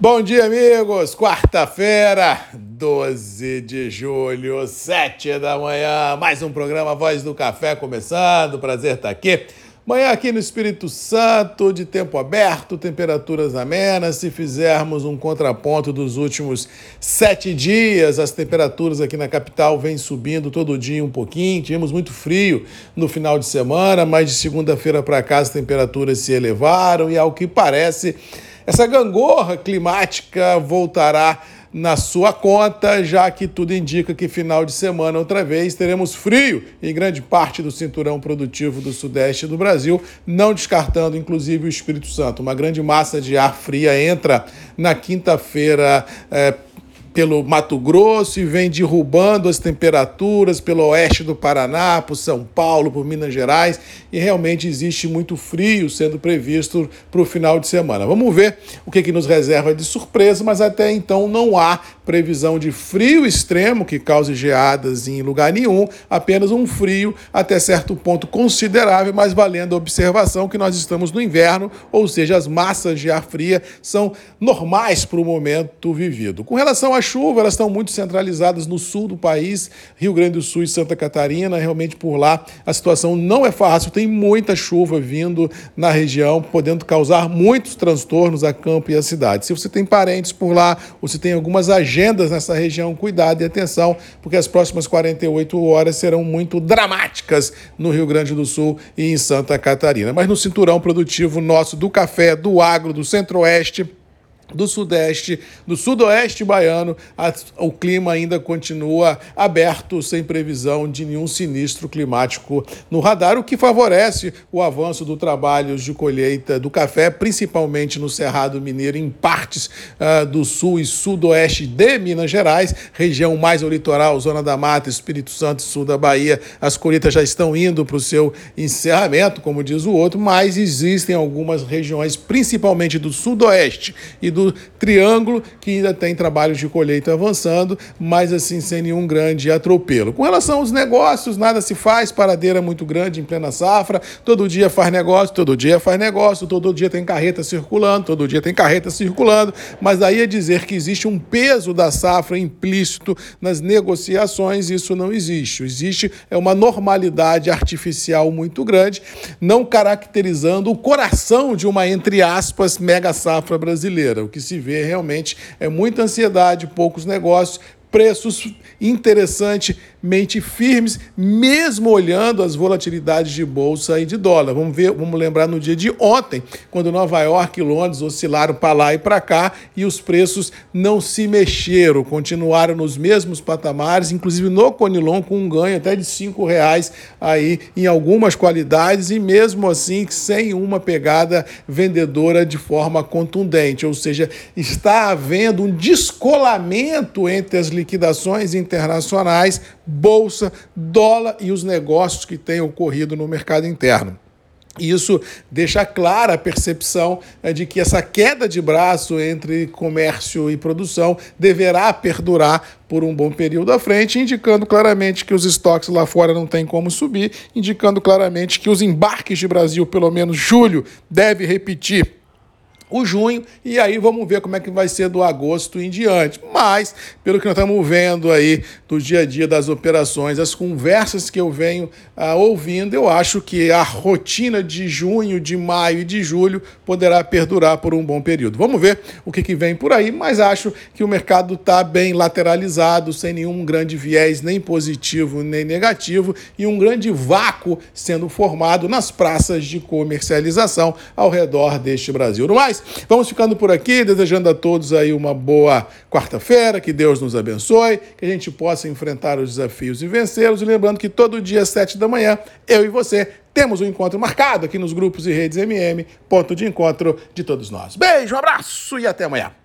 Bom dia, amigos! Quarta-feira, 12 de julho, 7 da manhã. Mais um programa Voz do Café começando. Prazer estar aqui. Manhã aqui no Espírito Santo, de tempo aberto, temperaturas amenas. Se fizermos um contraponto dos últimos sete dias, as temperaturas aqui na capital vêm subindo todo dia um pouquinho. Tivemos muito frio no final de semana, mas de segunda-feira para cá as temperaturas se elevaram e, ao que parece, essa gangorra climática voltará na sua conta, já que tudo indica que final de semana, outra vez, teremos frio em grande parte do cinturão produtivo do sudeste do Brasil, não descartando inclusive o Espírito Santo. Uma grande massa de ar fria entra na quinta-feira. Eh, pelo Mato Grosso e vem derrubando as temperaturas pelo oeste do Paraná, por São Paulo, por Minas Gerais, e realmente existe muito frio sendo previsto para o final de semana. Vamos ver o que, que nos reserva de surpresa, mas até então não há previsão de frio extremo que cause geadas em lugar nenhum, apenas um frio até certo ponto considerável, mas valendo a observação que nós estamos no inverno, ou seja, as massas de ar fria são normais para o momento vivido. Com relação à chuva, elas estão muito centralizadas no sul do país, Rio Grande do Sul e Santa Catarina. Realmente por lá a situação não é fácil, tem muita chuva vindo na região, podendo causar muitos transtornos a campo e a cidade. Se você tem parentes por lá, ou se tem algumas agendas nessa região, cuidado e atenção, porque as próximas 48 horas serão muito dramáticas no Rio Grande do Sul e em Santa Catarina. Mas no cinturão produtivo nosso do café, do agro, do centro-oeste, do sudeste, do sudoeste baiano, a, o clima ainda continua aberto, sem previsão de nenhum sinistro climático no radar, o que favorece o avanço do trabalho de colheita do café, principalmente no Cerrado Mineiro, em partes uh, do sul e sudoeste de Minas Gerais, região mais ao litoral, Zona da Mata, Espírito Santo sul da Bahia. As colheitas já estão indo para o seu encerramento, como diz o outro, mas existem algumas regiões, principalmente do sudoeste e do do Triângulo, que ainda tem trabalhos de colheita avançando, mas assim sem nenhum grande atropelo. Com relação aos negócios, nada se faz, paradeira muito grande em plena safra, todo dia faz negócio, todo dia faz negócio, todo dia tem carreta circulando, todo dia tem carreta circulando, mas aí é dizer que existe um peso da safra implícito nas negociações, isso não existe. Existe é uma normalidade artificial muito grande, não caracterizando o coração de uma, entre aspas, mega safra brasileira que se vê realmente é muita ansiedade, poucos negócios, preços interessantemente firmes, mesmo olhando as volatilidades de bolsa e de dólar. Vamos ver, vamos lembrar no dia de ontem, quando Nova York e Londres oscilaram para lá e para cá e os preços não se mexeram, continuaram nos mesmos patamares, inclusive no Conilon com um ganho até de cinco reais aí em algumas qualidades e mesmo assim sem uma pegada vendedora de forma contundente, ou seja, está havendo um descolamento entre as liquidações internacionais, bolsa, dólar e os negócios que têm ocorrido no mercado interno. Isso deixa clara a percepção né, de que essa queda de braço entre comércio e produção deverá perdurar por um bom período à frente, indicando claramente que os estoques lá fora não têm como subir, indicando claramente que os embarques de Brasil, pelo menos julho, deve repetir o junho, e aí vamos ver como é que vai ser do agosto em diante. Mas, pelo que nós estamos vendo aí do dia a dia das operações, as conversas que eu venho ah, ouvindo, eu acho que a rotina de junho, de maio e de julho poderá perdurar por um bom período. Vamos ver o que, que vem por aí, mas acho que o mercado está bem lateralizado, sem nenhum grande viés, nem positivo nem negativo, e um grande vácuo sendo formado nas praças de comercialização ao redor deste Brasil. No mais, Vamos ficando por aqui, desejando a todos aí uma boa quarta-feira, que Deus nos abençoe, que a gente possa enfrentar os desafios e vencê-los. E lembrando que todo dia às sete da manhã, eu e você temos um encontro marcado aqui nos grupos e redes MM, ponto de encontro de todos nós. Beijo, um abraço e até amanhã.